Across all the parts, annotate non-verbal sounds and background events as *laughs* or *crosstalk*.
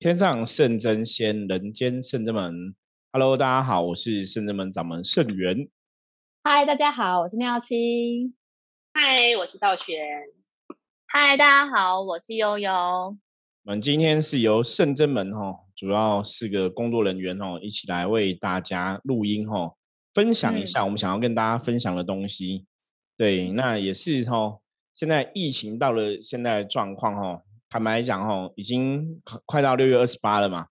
天上圣真仙，人间圣真门。Hello，大家好，我是圣真门掌门圣元。嗨，大家好，我是妙清。嗨，我是道玄。嗨，大家好，我是悠悠。我们今天是由圣真门哈，主要四个工作人员哦，一起来为大家录音哈，分享一下我们想要跟大家分享的东西。对，那也是哈，现在疫情到了现在状况哈。坦白讲，哦，已经快到六月二十八了嘛。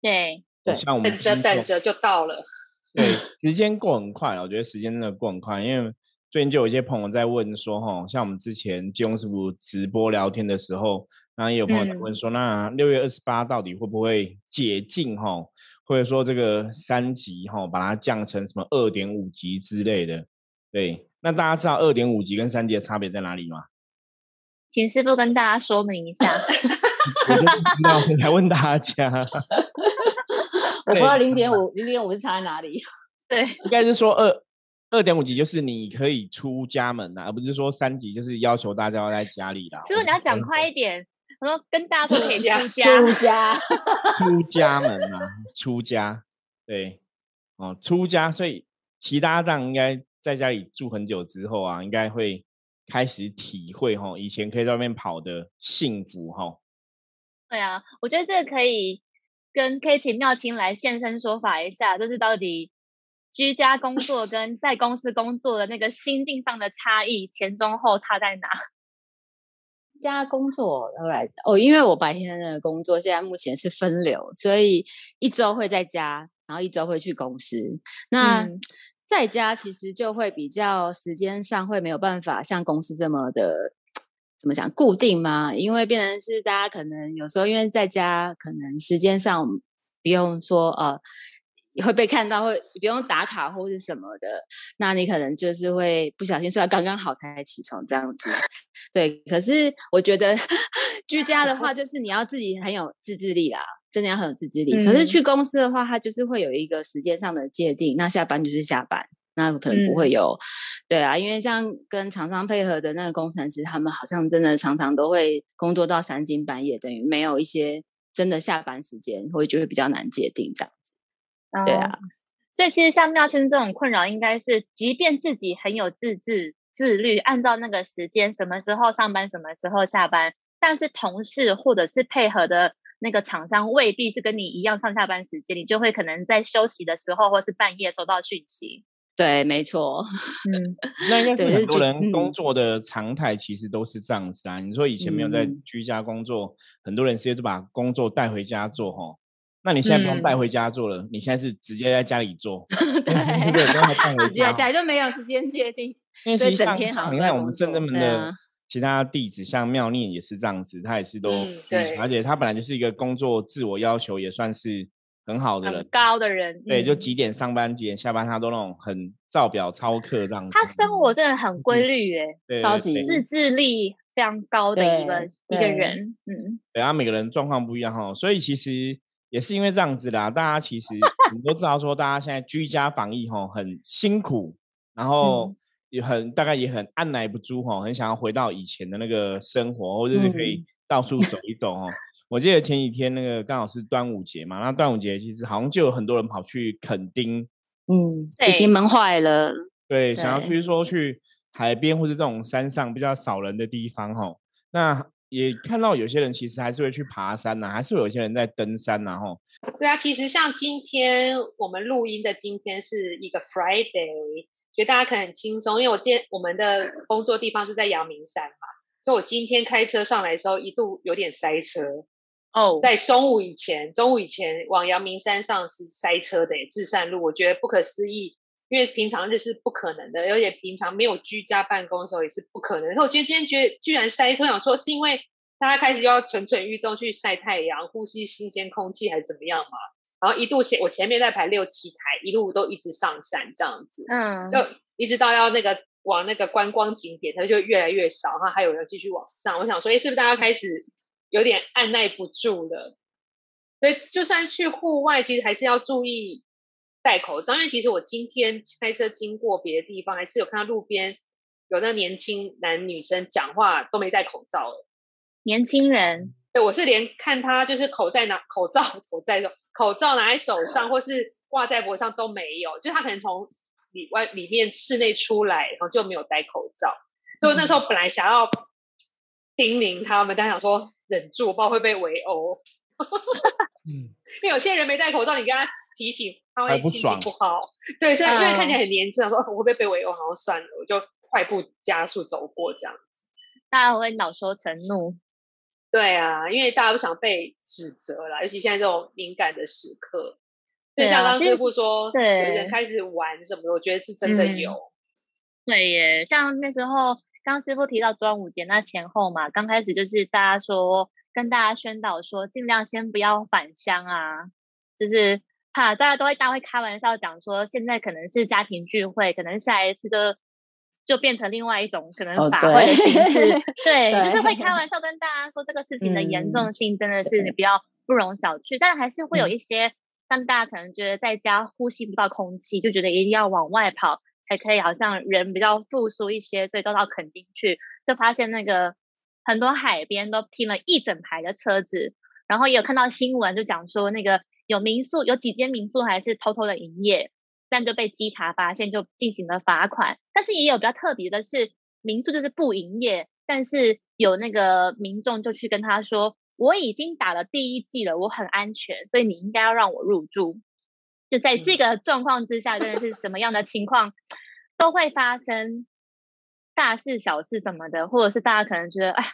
对对，像我们等着等着就到了。*laughs* 对，时间过很快，我觉得时间真的过很快。因为最近就有一些朋友在问说，哈，像我们之前金庸师傅直播聊天的时候，然后也有朋友在问说，那六月二十八到底会不会解禁？哈，或者说这个三级哈，把它降成什么二点五级之类的？对，那大家知道二点五级跟三级的差别在哪里吗？请师傅跟大家说明一下。*laughs* *laughs* 我不知道，来问大家。我不知道零点五，零点五是差在哪里？*laughs* 对，应该是说二二点五级就是你可以出家门呐，而不是说三级就是要求大家要在家里啦。师傅你要讲快一点，我说跟大家说可以出家，出家，出家门呐，出家，对，哦，出家，所以其他这样应该在家里住很久之后啊，应该会。开始体会哈，以前可以在外面跑的幸福哈。对啊，我觉得这个可以跟 K 请妙清来现身说法一下，就是到底居家工作跟在公司工作的那个心境上的差异，前中后差在哪？*laughs* 家工作后来哦，因为我白天的工作现在目前是分流，所以一周会在家，然后一周会去公司。那在家其实就会比较时间上会没有办法像公司这么的怎么讲固定吗？因为变成是大家可能有时候因为在家可能时间上不用说呃会被看到，会不用打卡或是什么的，那你可能就是会不小心睡到刚刚好才起床这样子。对，可是我觉得 *laughs* 居家的话，就是你要自己很有自制力啦。真的要很有自制力，可是去公司的话，它就是会有一个时间上的界定。那下班就是下班，那可能不会有，对啊，因为像跟厂商配合的那个工程师，他们好像真的常常都会工作到三更半夜，等于没有一些真的下班时间，会就会比较难界定这样子。对啊，所以其实像妙清这种困扰，应该是即便自己很有自制、自律，按照那个时间，什么时候上班，什么时候下班，但是同事或者是配合的。那个厂商未必是跟你一样上下班时间，你就会可能在休息的时候，或是半夜收到讯息。对，没错。嗯，*laughs* 那应该是很多人工作的常态，其实都是这样子啊。你说以前没有在居家工作，很多人直接就把工作带回家做哈。那你现在不用带回家做了，你现在是直接在家里做。*laughs* 对，直接在家里就没有时间界定，所以整天好。你看我们正正门的。其他弟子像妙念也是这样子，他也是都，对，而且他本来就是一个工作自我要求也算是很好的人，高的人，对，就几点上班几点下班，他都那种很照表操课这样子。他生活真的很规律，哎，超级自制力非常高的一个一个人，嗯，对啊，每个人状况不一样哈，所以其实也是因为这样子啦，大家其实你都知道说，大家现在居家防疫哈很辛苦，然后。也很大概也很按耐不住哈，很想要回到以前的那个生活，或者是可以到处走一走哦。我记得前几天那个刚好是端午节嘛，那端午节其实好像就有很多人跑去垦丁，嗯，已经闷坏了。对，想要就是说去海边或者这种山上比较少人的地方哈。那也看到有些人其实还是会去爬山呐，还是有些人在登山呐哈。对啊，其实像今天我们录音的今天是一个 Friday。觉得大家可能很轻松，因为我今天我们的工作地方是在阳明山嘛，所以我今天开车上来的时候一度有点塞车哦。在中午以前，中午以前往阳明山上是塞车的，至善路我觉得不可思议，因为平常日是不可能的，而且平常没有居家办公的时候也是不可能。然后我觉得今天觉得居然塞车，想说是因为大家开始要蠢蠢欲动去晒太阳、呼吸新鲜空气，还是怎么样嘛？然后一度前我前面在排六七台，一路都一直上山这样子，嗯，就一直到要那个往那个观光景点，它就越来越少，然后还有人继续往上。我想说，哎，是不是大家开始有点按耐不住了？所以就算去户外，其实还是要注意戴口罩。因为其实我今天开车经过别的地方，还是有看到路边有那年轻男女生讲话都没戴口罩。年轻人对，我是连看他就是口在拿口罩 *laughs* 口罩手口罩拿在手上，或是挂在脖上都没有，就他可能从里外里面室内出来，然后就没有戴口罩。所以那时候本来想要叮咛他们，但想说忍住，我不知道会被围殴。嗯，*laughs* 因为有些人没戴口罩，你跟他提醒，他会心情不好。对，所以因为看起来很年轻，说我会不会被围殴，然后算了，我就快步加速走过这样子。大家会恼羞成怒。对啊，因为大家不想被指责啦，尤其现在这种敏感的时刻。就像刚师傅说，有人开始玩什么的，我觉得是真的有。对耶，像那时候刚师傅提到端午节那前后嘛，刚开始就是大家说跟大家宣导说，尽量先不要返乡啊，就是怕大家都会大家会开玩笑讲说，现在可能是家庭聚会，可能下一次就就变成另外一种可能法会的形式。*laughs* 对，就是会开玩笑跟大家说这个事情的严重性真的是比较不容小觑，但还是会有一些。让大家可能觉得在家呼吸不到空气，就觉得一定要往外跑才可以，好像人比较复苏一些，所以都到垦丁去，就发现那个很多海边都停了一整排的车子，然后也有看到新闻，就讲说那个有民宿，有几间民宿还是偷偷的营业，但就被稽查发现，就进行了罚款。但是也有比较特别的是，民宿就是不营业，但是有那个民众就去跟他说。我已经打了第一剂了，我很安全，所以你应该要让我入住。就在这个状况之下，真的是什么样的情况都会发生，大事小事什么的，或者是大家可能觉得，哎，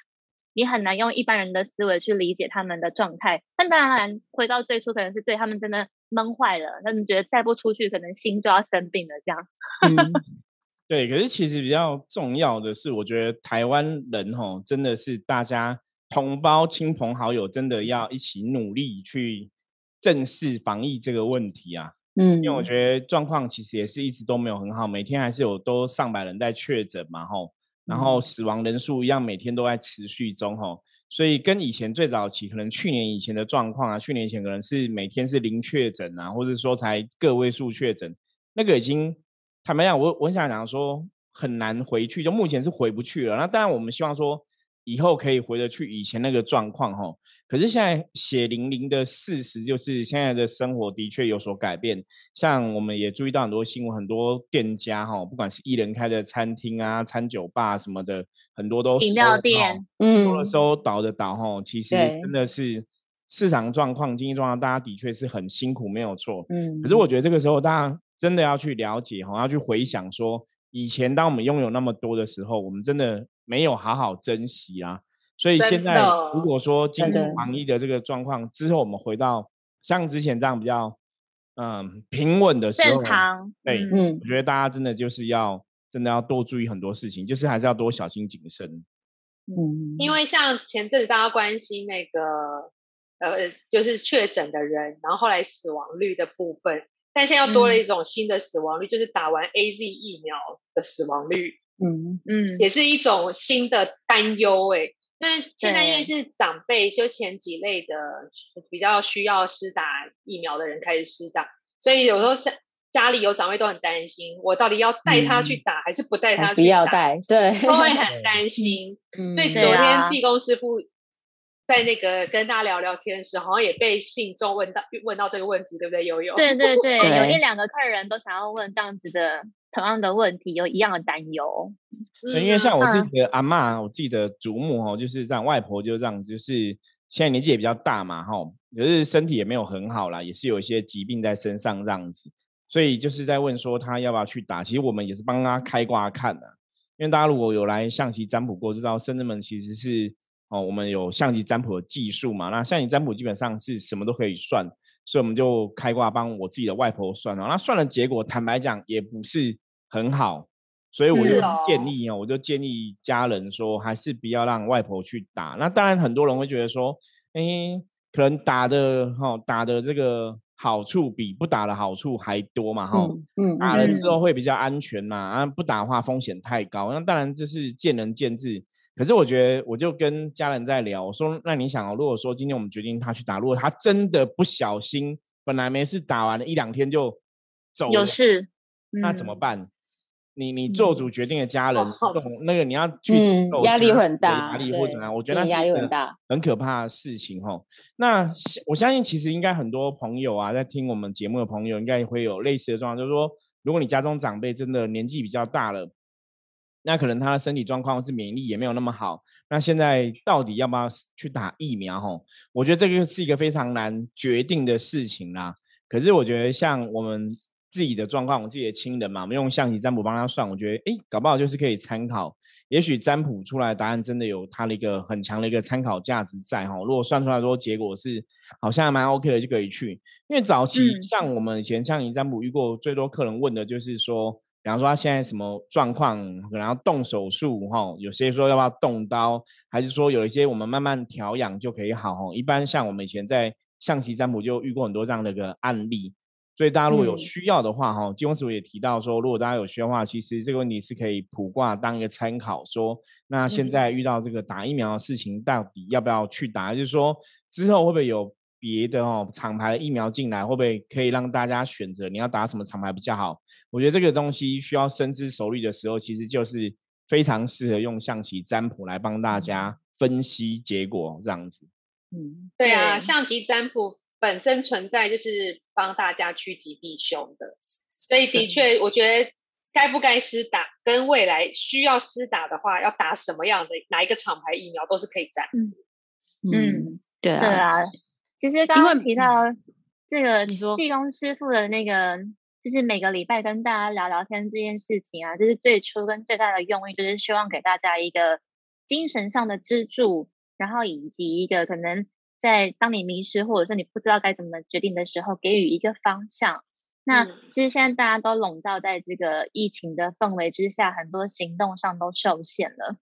你很难用一般人的思维去理解他们的状态。但当然，回到最初，可能是对他们真的闷坏了，他们觉得再不出去，可能心就要生病了。这样，*laughs* 嗯，对。可是其实比较重要的是，我觉得台湾人吼，真的是大家。同胞、亲朋好友真的要一起努力去正视防疫这个问题啊！嗯，因为我觉得状况其实也是一直都没有很好，每天还是有都上百人在确诊嘛，吼，然后死亡人数一样每天都在持续中，吼，所以跟以前最早期可能去年以前的状况啊，去年以前可能是每天是零确诊啊，或者说才个位数确诊，那个已经坦白讲，我我想讲说很难回去，就目前是回不去了。那当然我们希望说。以后可以回得去以前那个状况哈，可是现在血淋淋的事实就是现在的生活的确有所改变。像我们也注意到很多新闻，很多店家哈，不管是一人开的餐厅啊、餐酒吧什么的，很多都饮料店，嗯，收了收，倒的倒哈。其实真的是市场状况、经济状况，大家的确是很辛苦，没有错。嗯，可是我觉得这个时候大家真的要去了解哈，要去回想说，以前当我们拥有那么多的时候，我们真的。没有好好珍惜啊，所以现在如果说经济防疫的这个状况之后，我们回到像之前这样比较嗯平稳的时候，正常，对，嗯，我觉得大家真的就是要真的要多注意很多事情，就是还是要多小心谨慎。嗯，因为像前阵子大家关心那个呃，就是确诊的人，然后后来死亡率的部分，但现在又多了一种新的死亡率，就是打完 A Z 疫苗的死亡率。嗯嗯，也是一种新的担忧哎。那现在因为是长辈，就前几类的比较需要施打疫苗的人开始施打，所以有时候是家里有长辈都很担心，我到底要带他去打还是不带他去打？不要带，*laughs* 对，都会 *laughs* 很担心。所以昨天济公师傅在那个跟大家聊聊天的时候，好像也被信众问到问到这个问题，对不对？悠悠？对对对，有一两个客人都想要问这样子的。同样的问题有一样的担忧，因为像我自己的阿妈，我自己的祖母哦，就是这样，外婆就这样，就是现在年纪也比较大嘛哈，可是身体也没有很好啦，也是有一些疾病在身上这样子，所以就是在问说他要不要去打，其实我们也是帮他开挂看的，因为大家如果有来象棋占卜过，知道生子们其实是哦，我们有象棋占卜的技术嘛，那象棋占卜基本上是什么都可以算。所以我们就开挂帮我自己的外婆算了，那算了结果坦白讲也不是很好，所以我就建议哦，我就建议家人说还是不要让外婆去打。那当然很多人会觉得说，哎，可能打的哈打的这个好处比不打的好处还多嘛哈，嗯，打了之后会比较安全嘛，啊不打的话风险太高。那当然这是见仁见智。可是我觉得，我就跟家人在聊，我说：“那你想哦，如果说今天我们决定他去打，如果他真的不小心，本来没事打完了一两天就走，有事，那怎么办？你你做主决定的家人，那个你要去压力很大，压力或怎么样？我觉得压力很大，很可怕的事情哈。那我相信，其实应该很多朋友啊，在听我们节目的朋友，应该会有类似的状况，就是说，如果你家中长辈真的年纪比较大了，那可能他的身体状况是免疫力也没有那么好，那现在到底要不要去打疫苗？吼，我觉得这个是一个非常难决定的事情啦。可是我觉得像我们。自己的状况，我自己的亲人嘛，我们用象棋占卜帮他算，我觉得哎，搞不好就是可以参考。也许占卜出来的答案真的有它的一个很强的一个参考价值在哈。如果算出来说结果是好像还蛮 OK 的，就可以去。因为早期像我们以前象棋占卜遇过最多客人问的就是说，比方说他现在什么状况，可能要动手术哈，有些说要不要动刀，还是说有一些我们慢慢调养就可以好哦。一般像我们以前在象棋占卜就遇过很多这样的一个案例。所以大家如果有需要的话，哈，金公师傅也提到说，如果大家有需要的话，其实这个问题是可以卜卦当一个参考，说那现在遇到这个打疫苗的事情，到底要不要去打？就是说之后会不会有别的哦厂牌的疫苗进来，会不会可以让大家选择你要打什么厂牌比较好？我觉得这个东西需要深思熟虑的时候，其实就是非常适合用象棋占卜来帮大家分析结果这样子。嗯，对啊，象棋占卜。本身存在就是帮大家趋吉避凶的，所以的确，我觉得该不该施打，跟未来需要施打的话，要打什么样的哪一个厂牌疫苗都是可以占。嗯嗯，对啊，对啊。其实刚刚提到这个，你说技工师傅的那个，就是每个礼拜跟大家聊聊天这件事情啊，就是最初跟最大的用意，就是希望给大家一个精神上的支柱，然后以及一个可能。在当你迷失或者是你不知道该怎么决定的时候，给予一个方向。那其实现在大家都笼罩在这个疫情的氛围之下，很多行动上都受限了。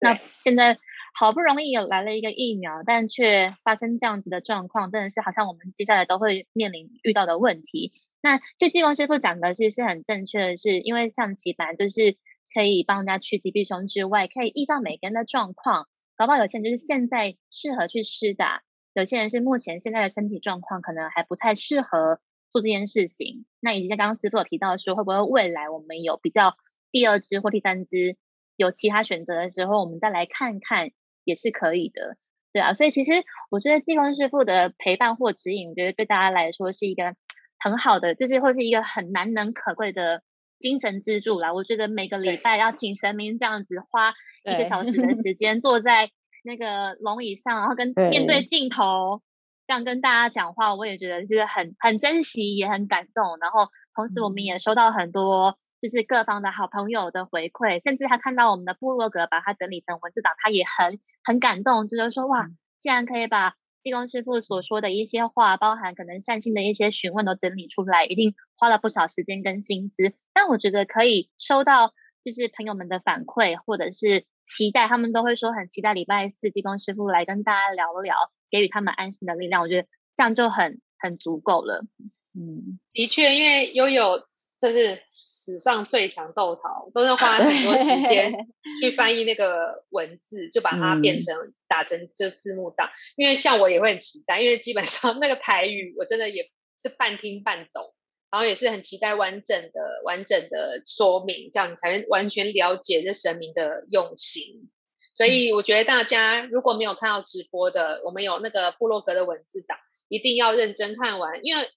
那现在好不容易有来了一个疫苗，但却发生这样子的状况，真的是好像我们接下来都会面临遇到的问题。那这季光师傅讲的其实是很正确的，是因为象棋本来就是可以帮人家趋吉避凶之外，可以依照每个人的状况。搞不好有些人就是现在适合去施打，有些人是目前现在的身体状况可能还不太适合做这件事情。那以及像刚刚师傅有提到说，会不会未来我们有比较第二支或第三支有其他选择的时候，我们再来看看也是可以的，对啊。所以其实我觉得济公师傅的陪伴或指引，我觉得对大家来说是一个很好的，就是或是一个很难能可贵的精神支柱啦。我觉得每个礼拜要请神明这样子花。一个小时的 *laughs* 时间坐在那个龙椅上，然后跟面对镜头这样跟大家讲话，我也觉得是很很珍惜，也很感动。然后同时我们也收到很多就是各方的好朋友的回馈，甚至他看到我们的部落格把它整理成文字档，他也很很感动，就是说哇，既然可以把济公师傅所说的一些话，包含可能善心的一些询问都整理出来，一定花了不少时间跟心思。但我觉得可以收到就是朋友们的反馈，或者是。期待他们都会说很期待礼拜四技工师傅来跟大家聊聊，给予他们安心的力量。我觉得这样就很很足够了。嗯，的确，因为悠悠这是史上最强豆桃，都是花很多时间去翻译那个文字，就把它变成打成这字幕档。因为像我也会很期待，因为基本上那个台语我真的也是半听半懂。然后也是很期待完整的、完整的说明，这样才能完全了解这神明的用心。所以我觉得大家如果没有看到直播的，我们有那个部落格的文字档，一定要认真看完，因为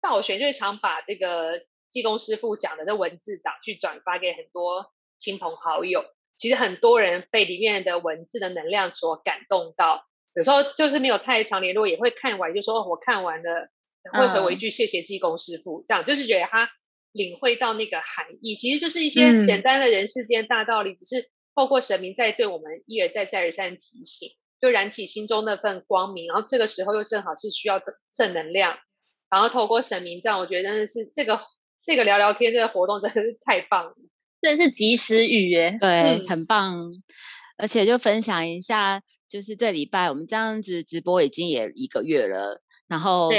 道玄就常把这个济公师傅讲的这文字档去转发给很多亲朋好友。其实很多人被里面的文字的能量所感动到，有时候就是没有太长联络，也会看完就说：“我看完了。”会回我一句谢谢济公师傅，这样就是觉得他领会到那个含义，其实就是一些简单的人世间大道理，只是透过神明在对我们一而再再而三提醒，就燃起心中那份光明。然后这个时候又正好是需要正正能量，然后透过神明这样，我觉得真的是这个这个聊聊天这个活动真的是太棒了，真的是及时雨耶，对，很棒。而且就分享一下，就是这礼拜我们这样子直播已经也一个月了。然后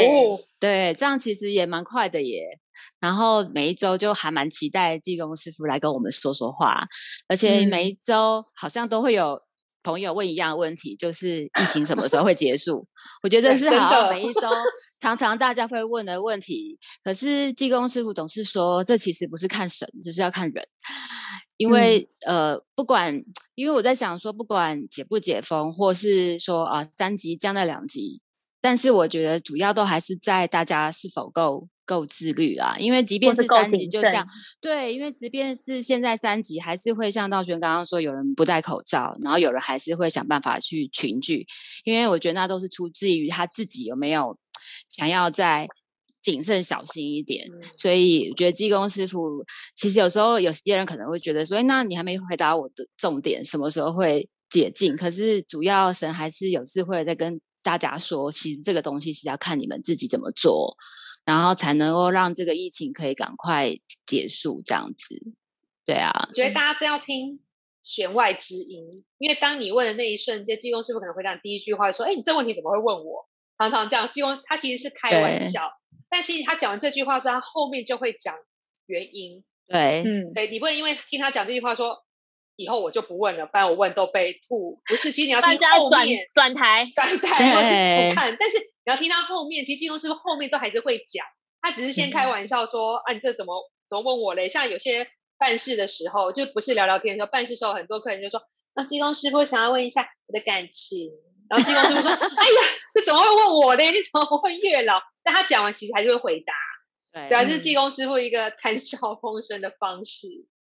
对，这样其实也蛮快的耶。然后每一周就还蛮期待技工师傅来跟我们说说话，而且每一周好像都会有朋友问一样的问题，就是疫情什么时候会结束？我觉得是好每一周常常大家会问的问题。可是技工师傅总是说，这其实不是看神，就是要看人。因为呃，不管因为我在想说，不管解不解封，或是说啊三级降到两级，但是我觉得主要都还是在大家是否够够自律啦。因为即便是三级，就像对，因为即便是现在三级，还是会像道玄刚刚说，有人不戴口罩，然后有人还是会想办法去群聚，因为我觉得那都是出自于他自己有没有想要在。谨慎小心一点，所以我觉得技工师傅其实有时候有些人可能会觉得说，那你还没回答我的重点，什么时候会解禁？可是主要神还是有智慧在跟大家说，其实这个东西是要看你们自己怎么做，然后才能够让这个疫情可以赶快结束。这样子，对啊，我觉得大家真要听弦外之音，因为当你问的那一瞬间，技工师傅可能回答第一句话说：“哎，你这问题怎么会问我？”常常这样，技工他其实是开玩笑。但其实他讲完这句话之后，他后面就会讲原因。对，嗯，对，你不能因为听他讲这句话说，以后我就不问了，不然我问都被吐。不是，其实你要听后面转台转台或是不看，但是你要听到后面，其实金融师傅后面都还是会讲。他只是先开玩笑说，啊，你这怎么怎么问我嘞？像有些办事的时候，就不是聊聊天的时候，办事时候很多客人就说，那金融师傅想要问一下我的感情。然后金工师傅说：*laughs* “哎呀，这怎么会问我嘞？你怎么会月老？”但他讲完，其实还是会回答。对，还是技工师傅一个谈笑风生的方式。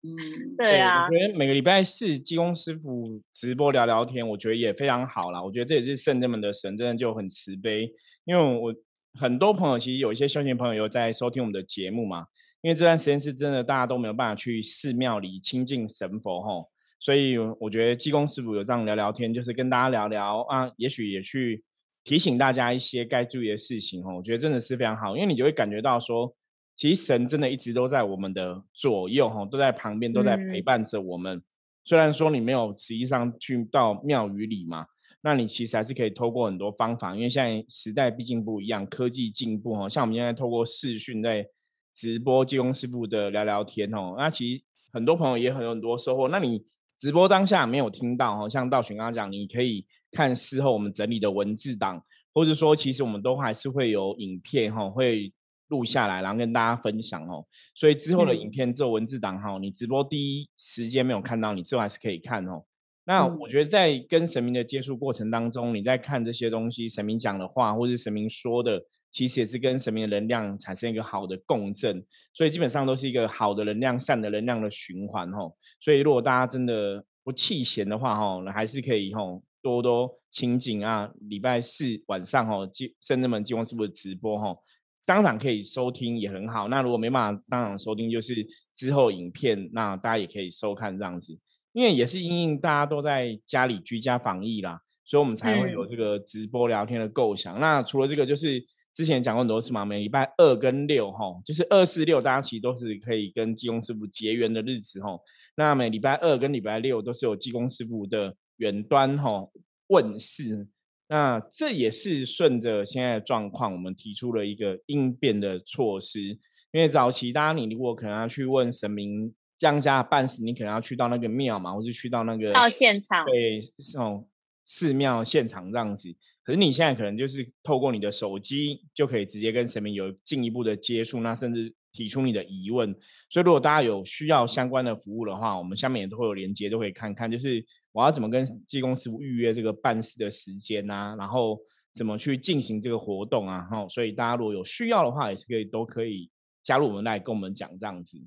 嗯，对啊。我觉得每个礼拜四技工师傅直播聊聊天，我觉得也非常好啦。我觉得这也是圣人们的神，真的就很慈悲。因为我很多朋友其实有一些修行朋友有在收听我们的节目嘛。因为这段时间是真的，大家都没有办法去寺庙里亲近神佛吼。所以我觉得济公师傅有这样聊聊天，就是跟大家聊聊啊，也许也去提醒大家一些该注意的事情哦。我觉得真的是非常好，因为你就会感觉到说，其实神真的一直都在我们的左右哈，都在旁边，都在陪伴着我们。虽然说你没有实际上去到庙宇里嘛，那你其实还是可以透过很多方法，因为现在时代毕竟不一样，科技进步哈，像我们现在透过视讯在直播济公师傅的聊聊天哦，那其实很多朋友也很有很多收获。那你。直播当下没有听到哈，像道玄刚刚讲，你可以看事后我们整理的文字档，或者说其实我们都还是会有影片哈，会录下来，然后跟大家分享哦。所以之后的影片、之后文字档哈，你直播第一时间没有看到，你之后还是可以看哦。那我觉得在跟神明的接触过程当中，你在看这些东西，神明讲的话，或者神明说的。其实也是跟神明的能量产生一个好的共振，所以基本上都是一个好的能量、善的能量的循环吼。所以如果大家真的不弃嫌的话吼，还是可以吼多多亲近啊。礼拜四晚上吼，圣人们金光师傅的直播吼，当场可以收听也很好。那如果没办法当场收听，就是之后影片，那大家也可以收看这样子。因为也是因应大家都在家里居家防疫啦，所以我们才会有这个直播聊天的构想。那除了这个，就是。之前讲过很多次嘛，每礼拜二跟六哈，就是二四六，大家其实都是可以跟济公师傅结缘的日子哈。那每礼拜二跟礼拜六都是有济公师傅的远端哈问世。那这也是顺着现在的状况，我们提出了一个应变的措施。因为早期大家你如果可能要去问神明降价办事，你可能要去到那个庙嘛，或是去到那个到现场对这种寺庙现场这样子。可是你现在可能就是透过你的手机就可以直接跟神明有进一步的接触，那甚至提出你的疑问。所以如果大家有需要相关的服务的话，我们下面也都会有连接，都可以看看。就是我要怎么跟技工师傅预约这个办事的时间啊，然后怎么去进行这个活动啊。哈，所以大家如果有需要的话，也是可以都可以加入我们来跟我们讲这样子。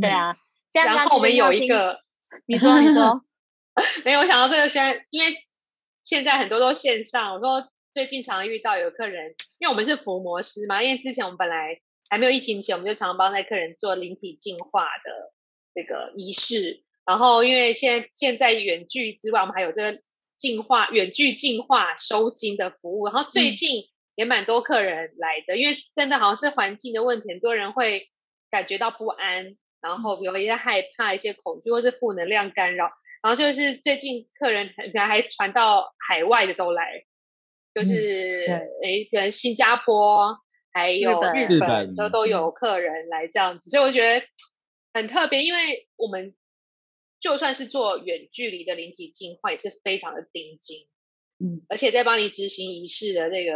对啊，然后我们有一个，你说你说，*laughs* 没有我想到这个，现在因为。现在很多都线上。我说最近常遇到有客人，因为我们是伏魔师嘛，因为之前我们本来还没有疫情前，我们就常帮那客人做灵体净化的这个仪式。然后因为现在现在远距之外，我们还有这个净化远距净化收金的服务。然后最近也蛮多客人来的，因为真的好像是环境的问题，很多人会感觉到不安，然后有一些害怕、一些恐惧或是负能量干扰。然后就是最近客人可能还传到海外的都来，就是诶，可能新加坡还有日本都都有客人来这样子，所以我觉得很特别，因为我们就算是做远距离的灵体净化，也是非常的盯紧，嗯，而且在帮你执行仪式的这个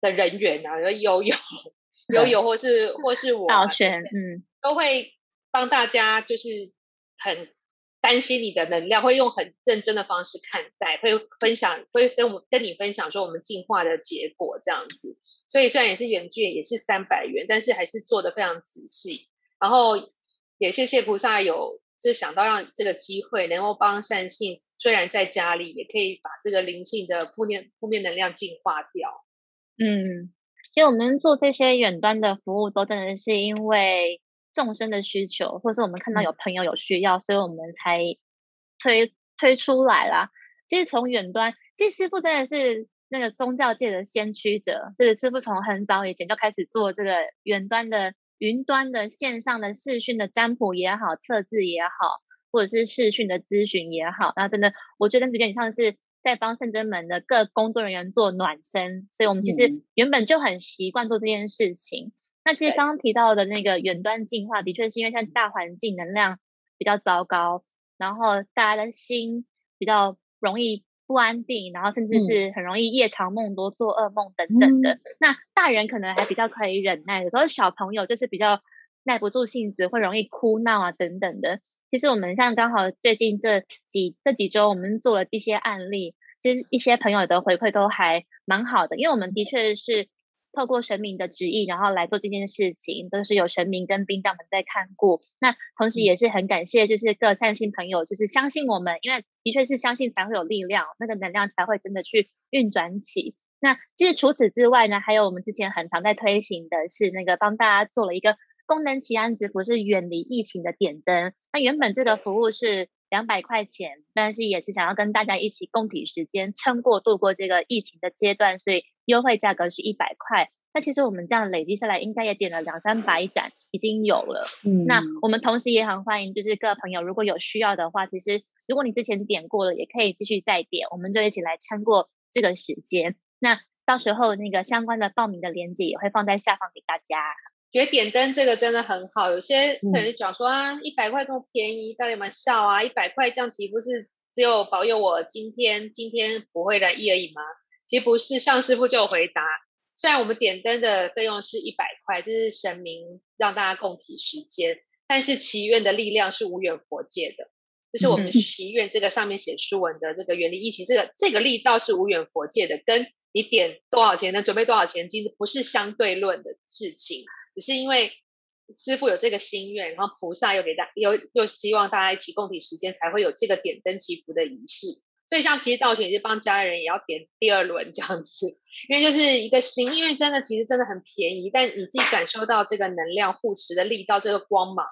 的人员啊，有有有 *laughs* 有或是或是我导选，嗯，都会帮大家就是。很担心你的能量，会用很认真的方式看待，会分享，会跟我跟你分享说我们进化的结果这样子。所以虽然也是原券，也是三百元，但是还是做的非常仔细。然后也谢谢菩萨有就想到让这个机会能够帮善信，虽然在家里也可以把这个灵性的负面负面能量净化掉。嗯。其实我们做这些远端的服务，都真的是因为众生的需求，或是我们看到有朋友有需要，所以我们才推推出来啦。其实从远端，其实师傅真的是那个宗教界的先驱者，就是师傅从很早以前就开始做这个远端的、云端的线上的视讯的占卜也好、测字也好，或者是视讯的咨询也好，那真的我觉得有点像是。在帮圣真门的各工作人员做暖身，所以我们其实原本就很习惯做这件事情。那其实刚刚提到的那个远端进化，的确是因为现在大环境能量比较糟糕，然后大家的心比较容易不安定，然后甚至是很容易夜长梦多、做噩梦等等的。那大人可能还比较可以忍耐，有时候小朋友就是比较耐不住性子，会容易哭闹啊等等的。其实我们像刚好最近这几这几周，我们做了一些案例，其实一些朋友的回馈都还蛮好的，因为我们的确是透过神明的旨意，然后来做这件事情，都是有神明跟兵将们在看顾。那同时也是很感谢，就是各善心朋友，就是相信我们，因为的确是相信才会有力量，那个能量才会真的去运转起。那其实除此之外呢，还有我们之前很常在推行的是那个帮大家做了一个。功能奇安之福是远离疫情的点灯。那原本这个服务是两百块钱，但是也是想要跟大家一起共体时间，撑过度过这个疫情的阶段，所以优惠价格是一百块。那其实我们这样累积下来，应该也点了两三百盏，已经有了。嗯，那我们同时也很欢迎，就是各位朋友如果有需要的话，其实如果你之前点过了，也可以继续再点，我们就一起来撑过这个时间。那到时候那个相关的报名的链接也会放在下方给大家。觉得点灯这个真的很好，有些可能讲说啊，一百块这么便宜，到底有没有效啊？一百块这样岂不是只有保佑我今天今天不会染疫而已吗？其实不是，向师傅就有回答，虽然我们点灯的费用是一百块，这是神明让大家共体时间，但是祈愿的力量是无远佛界的，就是我们祈愿这个上面写书文的这个远离疫情，这个这个力道是无远佛界的，跟你点多少钱能准备多少钱，其实不是相对论的事情。只是因为师傅有这个心愿，然后菩萨又给大又又希望大家一起共体时间，才会有这个点灯祈福的仪式。所以像其实道玄也是帮家人也要点第二轮这样子，因为就是一个心，因为真的其实真的很便宜，但你自己感受到这个能量护持的力道，这个光芒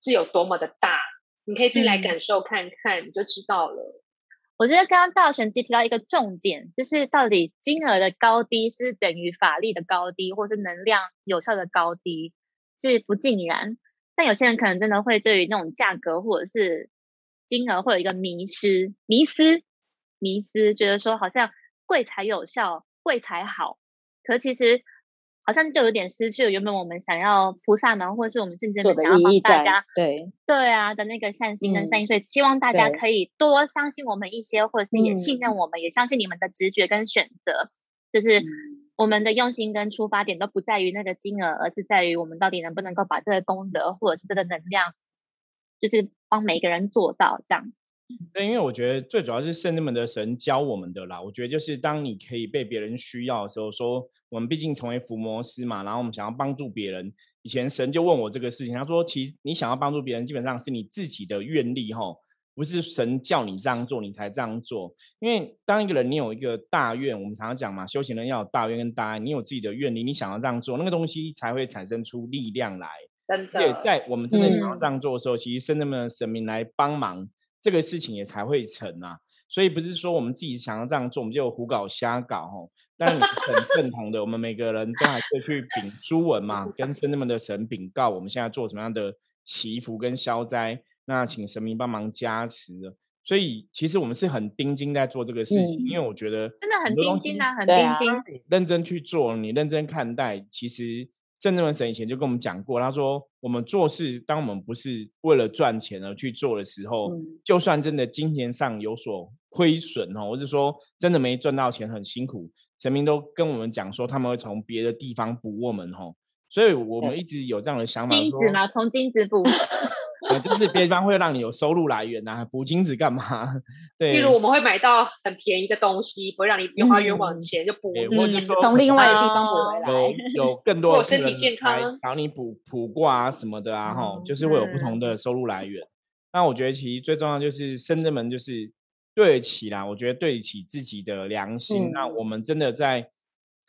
是有多么的大，你可以自己来感受看看，你就知道了。我觉得刚刚道玄提提到一个重点，就是到底金额的高低是等于法力的高低，或是能量有效的高低，是不尽然。但有些人可能真的会对于那种价格或者是金额会有一个迷失、迷失、迷失，觉得说好像贵才有效，贵才好。可其实。好像就有点失去了原本我们想要菩萨们，或者是我们甚至想要帮大家，对对啊的那个善心跟善意，所以希望大家可以多相信我们一些，或者是也信任我们，也相信你们的直觉跟选择。就是我们的用心跟出发点都不在于那个金额，而是在于我们到底能不能够把这个功德或者是这个能量，就是帮每个人做到这样。对，因为我觉得最主要是圣人们的神教我们的啦。我觉得就是当你可以被别人需要的时候，说我们毕竟成为伏魔师嘛，然后我们想要帮助别人。以前神就问我这个事情，他说：“其实你想要帮助别人，基本上是你自己的愿力，吼，不是神叫你这样做你才这样做。因为当一个人你有一个大愿，我们常常讲嘛，修行人要有大愿跟大爱，你有自己的愿力，你想要这样做，那个东西才会产生出力量来。对，在我们真的想要这样做的时候，其实圣人们的神明来帮忙。这个事情也才会成啊，所以不是说我们自己想要这样做，我们就胡搞瞎搞吼。但你很 *laughs* 认同的，我们每个人都还是去禀书文嘛，跟圣人们的神禀告，我们现在做什么样的祈福跟消灾，那请神明帮忙加持。所以其实我们是很盯紧在做这个事情，因为我觉得真的很盯紧啊，很盯紧，认真去做，你认真看待，其实。正正神以前就跟我们讲过，他说我们做事，当我们不是为了赚钱而去做的时候，就算真的金钱上有所亏损哦，或者说真的没赚到钱很辛苦，神明都跟我们讲说他们会从别的地方补我们哦，所以我们一直有这样的想法，金子嘛？从金子补？就是别方会让你有收入来源呐，补金子干嘛？*laughs* 对，例如我们会买到很便宜的东西，不会让你越花冤枉钱，就补，或者说从另外的地方补回来，有有更多身体健康，找你补补卦啊什么的啊，哈，就是会有不同的收入来源。那我觉得其实最重要就是深圳门就是对得起啦，我觉得对得起自己的良心。那我们真的在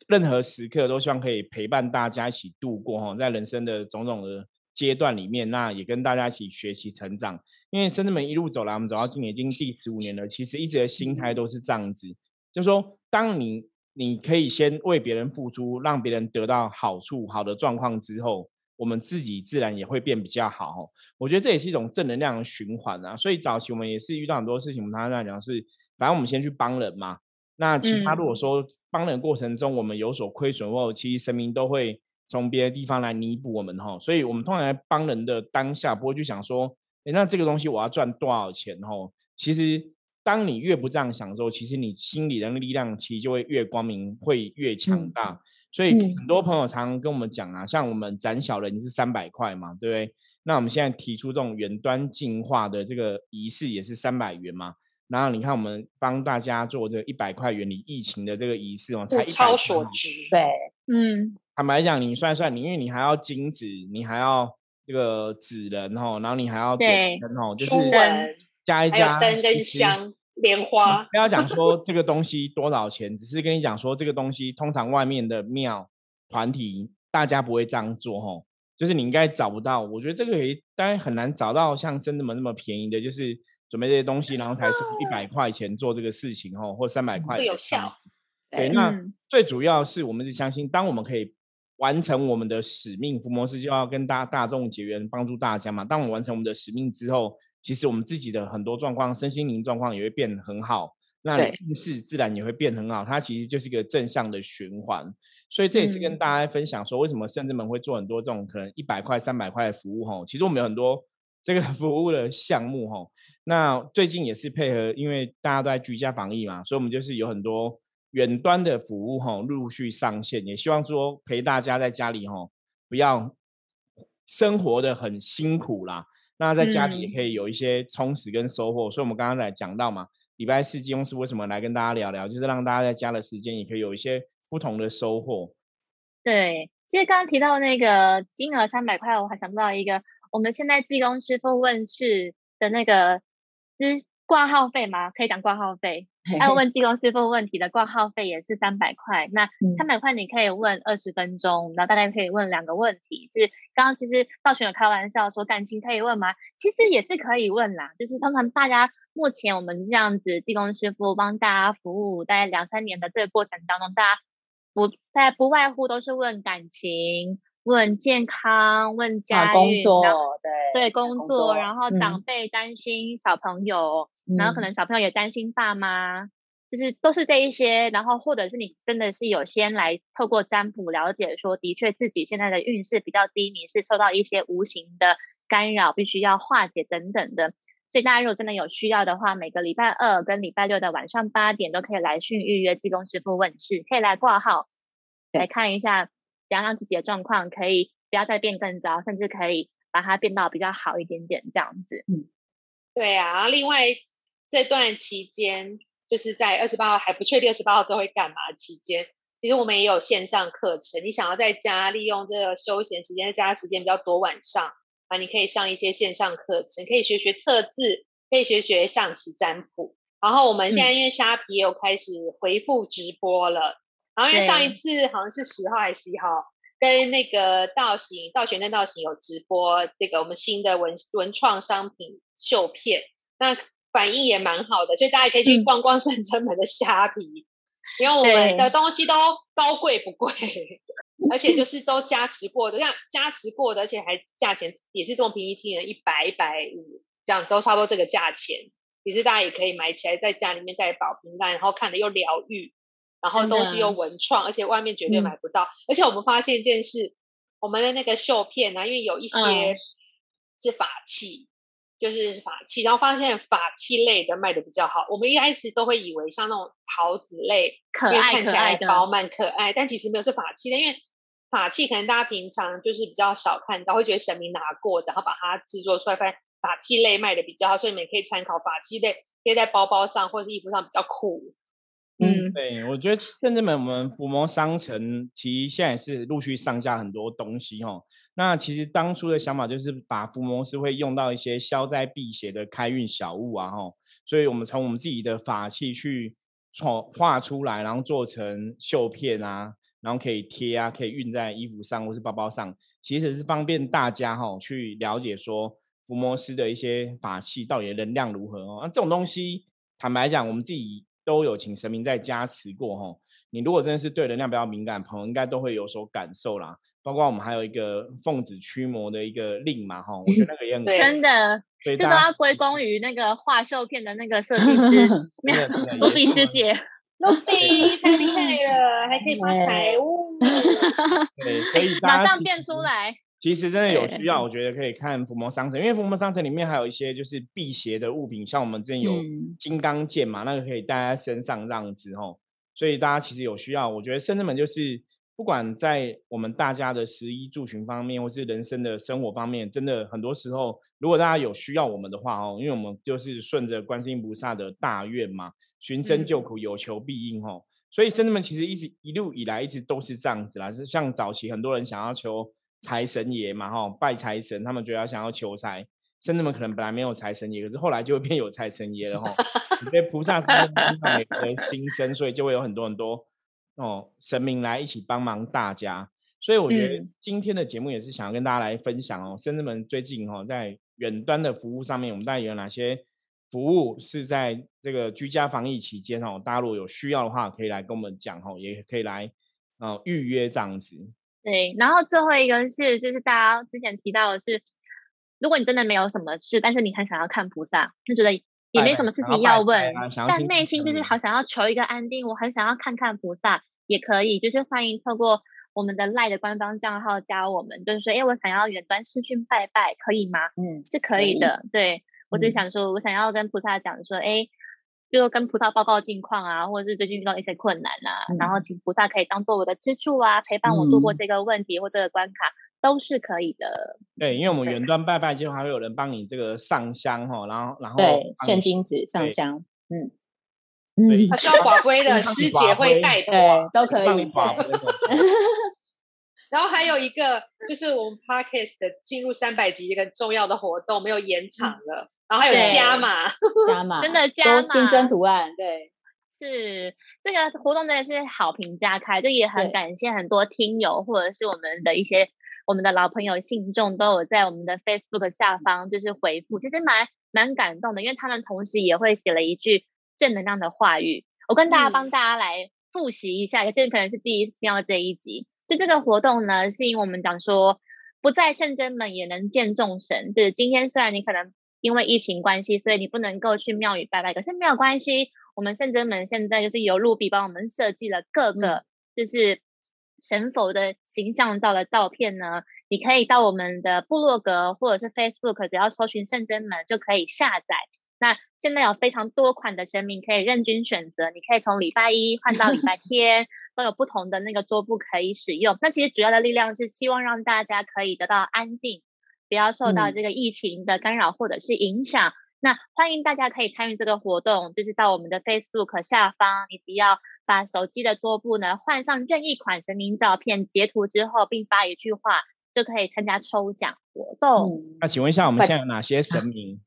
任何时刻都希望可以陪伴大家一起度过哈，在人生的种种的阶段里面，那也跟大家一起学习成长。因为深圳门一路走来，我们走到今年已经第十五年了，其实一直的心态都是这样子，就是说，当你你可以先为别人付出，让别人得到好处、好的状况之后。我们自己自然也会变比较好，我觉得这也是一种正能量的循环啊。所以早期我们也是遇到很多事情，我们常常讲是，反正我们先去帮人嘛。那其他如果说帮人过程中我们有所亏损或其实神明都会从别的地方来弥补我们哈。所以我们通常在帮人的当下，不会去想说，哎，那这个东西我要赚多少钱哈？其实当你越不这样想的时候，其实你心里的力量其实就会越光明，会越强大。所以很多朋友常常跟我们讲啊，像我们斩小人是三百块嘛，对不对？那我们现在提出这种远端进化的这个仪式也是三百元嘛。然后你看我们帮大家做这一百块远离疫情的这个仪式哦，才超所值。对，嗯，坦白讲，你算算，你因为你还要金子，你还要这个纸人哦，然后你还要点灯哦，就是加一加灯跟香。莲花不要讲 *laughs* 说这个东西多少钱，只是跟你讲说这个东西通常外面的庙团体大家不会这样做吼，就是你应该找不到。我觉得这个也当然很难找到像真的么那么便宜的，就是准备这些东西，然后才收一百块钱做这个事情吼，或三百块有效。对，那最主要是我们是相信，当我们可以完成我们的使命，福摩斯就要跟大大众结缘，帮助大家嘛。当我们完成我们的使命之后。其实我们自己的很多状况，身心灵状况也会变很好，那运势自然也会变很好。它其实就是一个正向的循环，所以这也是跟大家分享说，为什么圣智门会做很多这种可能一百块、三百块的服务哈。其实我们有很多这个 *laughs* 服务的项目哈。那最近也是配合，因为大家都在居家防疫嘛，所以我们就是有很多远端的服务哈，陆续上线，也希望说陪大家在家里哈，不要生活的很辛苦啦。那在家里也可以有一些充实跟收获，所以我们刚刚来讲到嘛，礼拜四金庸师为什么来跟大家聊聊，就是让大家在家的时间也可以有一些不同的收获。对，其实刚刚提到那个金额三百块，我还想不到一个，我们现在技工师傅问世的那个资挂号费吗？可以讲挂号费。要问技工师傅问题的挂号费也是三百块，那三百块你可以问二十分钟，然后大概可以问两个问题。是刚刚其实道玄有开玩笑说感情可以问吗？其实也是可以问啦，就是通常大家目前我们这样子技工师傅帮大家服务大概两三年的这个过程当中，大家不大家不外乎都是问感情、问健康、问家工作，对对工作，然后长辈担心小朋友。然后可能小朋友也担心爸妈，就是都是这一些，然后或者是你真的是有先来透过占卜了解，说的确自己现在的运势比较低迷，是受到一些无形的干扰，必须要化解等等的。所以大家如果真的有需要的话，每个礼拜二跟礼拜六的晚上八点都可以来讯预约济公师傅问世，可以来挂号来看一下，怎样让自己的状况可以不要再变更糟，甚至可以把它变到比较好一点点这样子。嗯，对啊，另外。这段期间，就是在二十八号还不确定二十八号之后会干嘛期间，其实我们也有线上课程。你想要在家利用这个休闲时间，家时间比较多，晚上啊，你可以上一些线上课程，可以学学测字，可以学学象棋占卜。然后我们现在因为虾皮也有开始回复直播了，然后因为上一次好像是十号还是十一号，跟那个道行道玄跟道行有直播这个我们新的文文创商品绣片，那。反应也蛮好的，所以大家可以去逛逛圣真门的虾皮，因为我们的东西都高贵不贵，*laughs* 而且就是都加持过的，像加持过的，而且还价钱也是这种平易近人，一百一百五这样都差不多这个价钱。其实大家也可以买起来，在家里面带保平安，然后看的又疗愈，然后东西又文创，而且外面绝对买不到。而且我们发现一件事，我们的那个绣片呢，因为有一些是法器。就是法器，然后发现法器类的卖的比较好。我们一开始都会以为像那种桃子类，可爱看起来饱满可爱，但其实没有是法器的，因为法器可能大家平常就是比较少看到，会觉得神明拿过的，然后把它制作出来，发现法器类卖的比较好，所以你们可以参考法器类贴在包包上或者是衣服上比较酷。嗯，对，我觉得甚至们我们伏魔商城其实现在是陆续上架很多东西哈。那其实当初的想法就是把伏魔师会用到一些消灾辟邪的开运小物啊哈，所以我们从我们自己的法器去创画出来，然后做成绣片啊，然后可以贴啊，可以运在衣服上或是包包上，其实是方便大家哈去了解说伏魔师的一些法器到底能量如何哦。那这种东西坦白讲，我们自己。都有请神明在加持过哈，你如果真的是对能量比较敏感朋友，应该都会有所感受啦。包括我们还有一个奉旨驱魔的一个令嘛哈，我觉得那个也很真的，这都要归功于那个画绣片的那个设计师 *laughs* 卢比师姐，*laughs* 卢比太厉害了，还可以发财物，对，所以马上变出来。其实真的有需要，我觉得可以看伏魔商城，因为伏魔商城里面还有一些就是辟邪的物品，像我们之前有金刚剑嘛，那个可以戴在身上这样子吼。所以大家其实有需要，我觉得圣至们就是不管在我们大家的食衣住行方面，或是人生的生活方面，真的很多时候，如果大家有需要我们的话哦，因为我们就是顺着观世音菩萨的大愿嘛，寻声救苦，有求必应吼。所以圣至们其实一直一路以来一直都是这样子啦，是像早期很多人想要求。财神爷嘛，哈，拜财神，他们觉得想要求财，甚至们可能本来没有财神爷，可是后来就会变有财神爷了，哈。因为菩萨是每个心生，所以就会有很多很多哦神明来一起帮忙大家。所以我觉得今天的节目也是想要跟大家来分享哦，甚至们最近哈在远端的服务上面，我们大概有哪些服务是在这个居家防疫期间哦，大家如果有需要的话，可以来跟我们讲哦，也可以来呃预约这样子。对，然后最后一个是，就是大家之前提到的是，如果你真的没有什么事，但是你很想要看菩萨，就觉得也没什么事情要问，但内心就是好想要求一个安定，我很想要看看菩萨，也可以，就是欢迎透过我们的赖的官方账号加我们，就是说，哎，我想要远端视讯拜拜，可以吗？嗯，是可以的。对我只想说，我想要跟菩萨讲说，哎。就跟菩萨报告近况啊，或者是最近遇到一些困难啊，然后请菩萨可以当做我的支柱啊，陪伴我度过这个问题或这个关卡，都是可以的。对，因为我们远端拜拜就还会有人帮你这个上香哈，然后然后对现金纸上香，嗯嗯，他需要寡龟的师姐会带对，都可以。*laughs* *laughs* 然后还有一个就是我们 Parkes 的进入三百集一个重要的活动没有延长了。然后还有加码，加码，*laughs* 真的加码，新增图案，对，是这个活动真的是好评加开，就也很感谢很多听友或者是我们的一些我们的老朋友信众都有在我们的 Facebook 下方就是回复，其实蛮蛮感动的，因为他们同时也会写了一句正能量的话语，我跟大家帮大家来复习一下，有些人可能是第一次听到这一集，就这个活动呢，是因为我们讲说不在圣真门也能见众神，就是今天虽然你可能。因为疫情关系，所以你不能够去庙宇拜拜。可是没有关系，我们圣真门现在就是由露比帮我们设计了各个就是神佛的形象照的照片呢。你可以到我们的部落格或者是 Facebook，只要搜寻圣真门就可以下载。那现在有非常多款的神明可以任君选择，你可以从礼拜一换到礼拜 *laughs* 天，都有不同的那个桌布可以使用。那其实主要的力量是希望让大家可以得到安定。不要受到这个疫情的干扰或者是影响。那欢迎大家可以参与这个活动，就是到我们的 Facebook 下方，你只要把手机的桌布呢换上任意款神明照片，截图之后并发一句话，就可以参加抽奖活动。那请问一下，我们现在有哪些神明？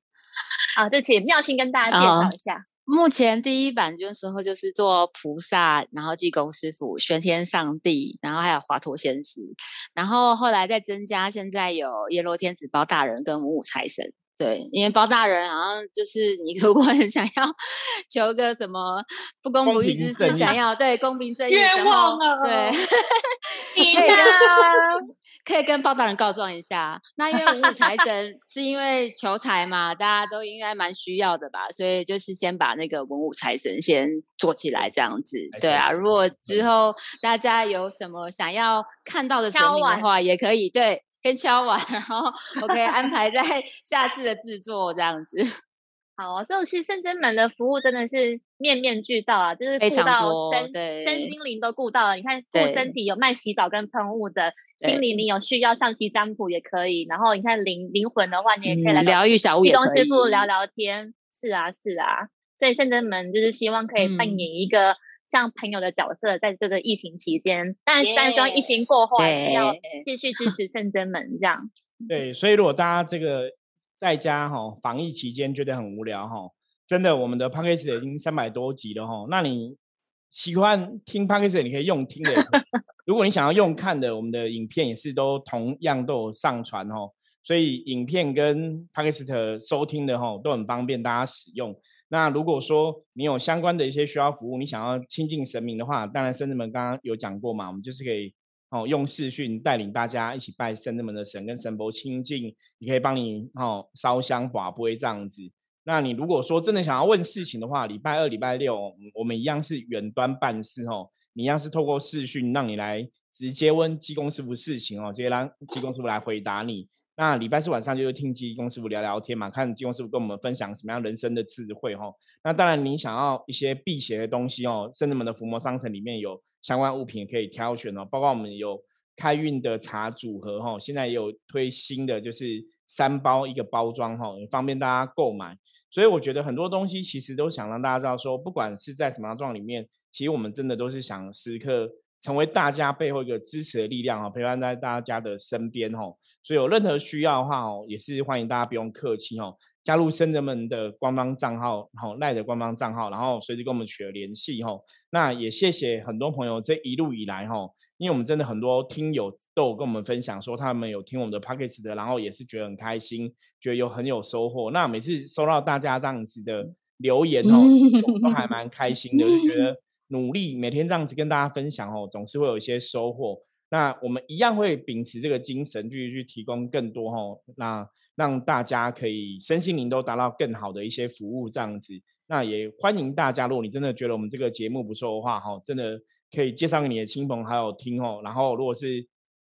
啊，就请妙心跟大家介绍一下。目前第一版的时候就是做菩萨，然后济公师傅、玄天上帝，然后还有华佗仙师，然后后来再增加，现在有阎罗天子、包大人跟五五财神。对，因为包大人好像就是你如果很想要 *laughs* 求个什么不公不义之事，想要对公平正义，愿望啊！对，*laughs* 可以可以跟包大人告状一下。那因为五五财神是因为求财嘛，大家都应该蛮需要的吧，所以就是先把那个文武财神先做起来这样子。对啊，如果之后大家有什么想要看到的神明的话，也可以对。先敲完，然后我可以安排在 *laughs* 下次的制作这样子。好啊，所以其实圣真门的服务真的是面面俱到啊，就是顾到身身心灵都顾到了。你看，顾身体有卖洗澡跟喷雾的，心灵你有需要上期占卜也可以。然后你看灵灵魂的话，你也可以来疗愈小屋，东师傅聊聊天。是啊，是啊，所以圣真门就是希望可以扮演一个像朋友的角色，在这个疫情期间。但但希望疫情过后还是要继续支持圣真门这样。*laughs* 对，所以如果大家这个。在家哈，防疫期间觉得很无聊哈，真的，我们的 podcast 已经三百多集了哈。那你喜欢听 podcast，你可以用听的；*laughs* 如果你想要用看的，我们的影片也是都同样都有上传哈。所以影片跟 podcast 收听的哈都很方便大家使用。那如果说你有相关的一些需要服务，你想要亲近神明的话，当然圣子们刚刚有讲过嘛，我们就是可以。哦，用视讯带领大家一起拜圣那门的神，跟神佛亲近，也可以帮你哦烧香、法会这样子。那你如果说真的想要问事情的话，礼拜二、礼拜六我们一样是远端办事哦，你一样是透过视讯让你来直接问济公师傅事情哦，直接让济公师傅来回答你。那礼拜四晚上就是听济公师傅聊聊天嘛，看济公师傅跟我们分享什么样人生的智慧哈。那当然，你想要一些辟邪的东西哦，圣人们的伏魔商城里面有。相关物品可以挑选哦，包括我们有开运的茶组合哈，现在也有推新的，就是三包一个包装哈，方便大家购买。所以我觉得很多东西其实都想让大家知道，说不管是在什么样状里面，其实我们真的都是想时刻成为大家背后一个支持的力量哦，陪伴在大家的身边哦。所以有任何需要的话哦，也是欢迎大家不用客气哦。加入生人们的官方账号，然后赖的官方账号，然后随时跟我们取得联系哦。那也谢谢很多朋友这一路以来哈，因为我们真的很多听友都有跟我们分享说他们有听我们的 p o c k e t 的，然后也是觉得很开心，觉得有很有收获。那每次收到大家这样子的留言哦，都还蛮开心的，就觉得努力每天这样子跟大家分享哦，总是会有一些收获。那我们一样会秉持这个精神，继续去提供更多哦，那让大家可以身心灵都达到更好的一些服务这样子。那也欢迎大家，如果你真的觉得我们这个节目不错的话，哈，真的可以介绍给你的亲朋好友听哦。然后如果是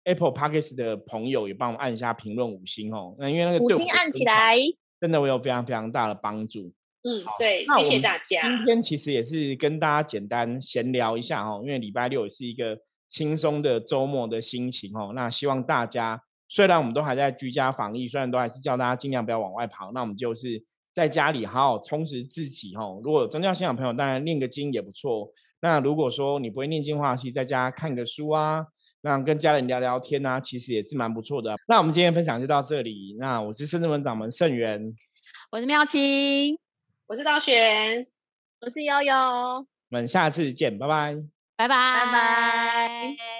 Apple Podcast 的朋友，也帮我按一下评论五星哦。那因为那个五星按起来，真的会有非常非常大的帮助。嗯，对，谢谢大家。今天其实也是跟大家简单闲聊一下哦，因为礼拜六也是一个。轻松的周末的心情哦，那希望大家虽然我们都还在居家防疫，虽然都还是叫大家尽量不要往外跑，那我们就是在家里好好充实自己哦。如果有宗教信仰朋友，当然念个经也不错。那如果说你不会念经的话，其实在家看个书啊，那跟家人聊聊天啊，其实也是蛮不错的。那我们今天分享就到这里。那我是圣智文掌门盛元，我是妙清，我是道玄，我是悠悠，我们下次见，拜拜。拜拜拜拜。